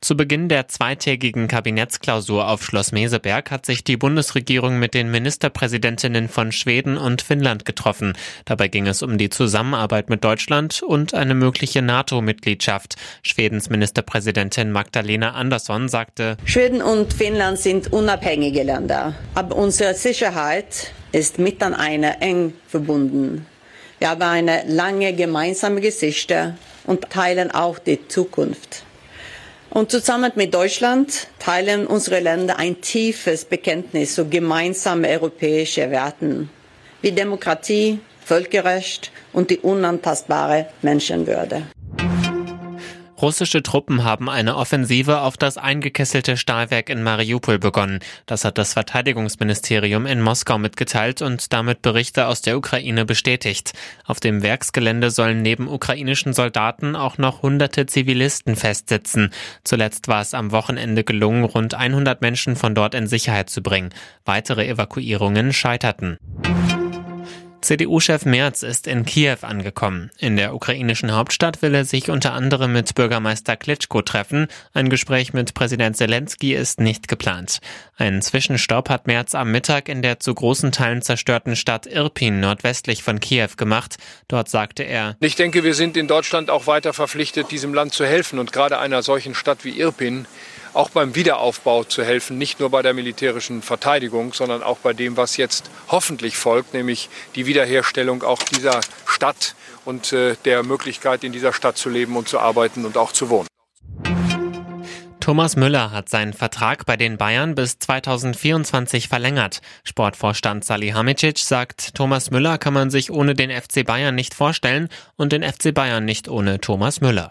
Zu Beginn der zweitägigen Kabinettsklausur auf Schloss Meseberg hat sich die Bundesregierung mit den Ministerpräsidentinnen von Schweden und Finnland getroffen. Dabei ging es um die Zusammenarbeit mit Deutschland und eine mögliche NATO-Mitgliedschaft. Schwedens Ministerpräsidentin Magdalena Andersson sagte, Schweden und Finnland sind unabhängige Länder, aber unsere Sicherheit ist miteinander eng verbunden. Wir haben eine lange gemeinsame Geschichte und teilen auch die Zukunft. Und zusammen mit Deutschland teilen unsere Länder ein tiefes Bekenntnis zu gemeinsamen europäischen Werten wie Demokratie, Völkerrecht und die unantastbare Menschenwürde. Russische Truppen haben eine Offensive auf das eingekesselte Stahlwerk in Mariupol begonnen. Das hat das Verteidigungsministerium in Moskau mitgeteilt und damit Berichte aus der Ukraine bestätigt. Auf dem Werksgelände sollen neben ukrainischen Soldaten auch noch hunderte Zivilisten festsitzen. Zuletzt war es am Wochenende gelungen, rund 100 Menschen von dort in Sicherheit zu bringen. Weitere Evakuierungen scheiterten. CDU-Chef Merz ist in Kiew angekommen. In der ukrainischen Hauptstadt will er sich unter anderem mit Bürgermeister Klitschko treffen. Ein Gespräch mit Präsident Zelensky ist nicht geplant. Einen Zwischenstopp hat Merz am Mittag in der zu großen Teilen zerstörten Stadt Irpin nordwestlich von Kiew gemacht. Dort sagte er, Ich denke, wir sind in Deutschland auch weiter verpflichtet, diesem Land zu helfen und gerade einer solchen Stadt wie Irpin auch beim Wiederaufbau zu helfen, nicht nur bei der militärischen Verteidigung, sondern auch bei dem, was jetzt hoffentlich folgt, nämlich die Wiederherstellung auch dieser Stadt und äh, der Möglichkeit, in dieser Stadt zu leben und zu arbeiten und auch zu wohnen. Thomas Müller hat seinen Vertrag bei den Bayern bis 2024 verlängert. Sportvorstand Salihamidzic sagt, Thomas Müller kann man sich ohne den FC Bayern nicht vorstellen und den FC Bayern nicht ohne Thomas Müller.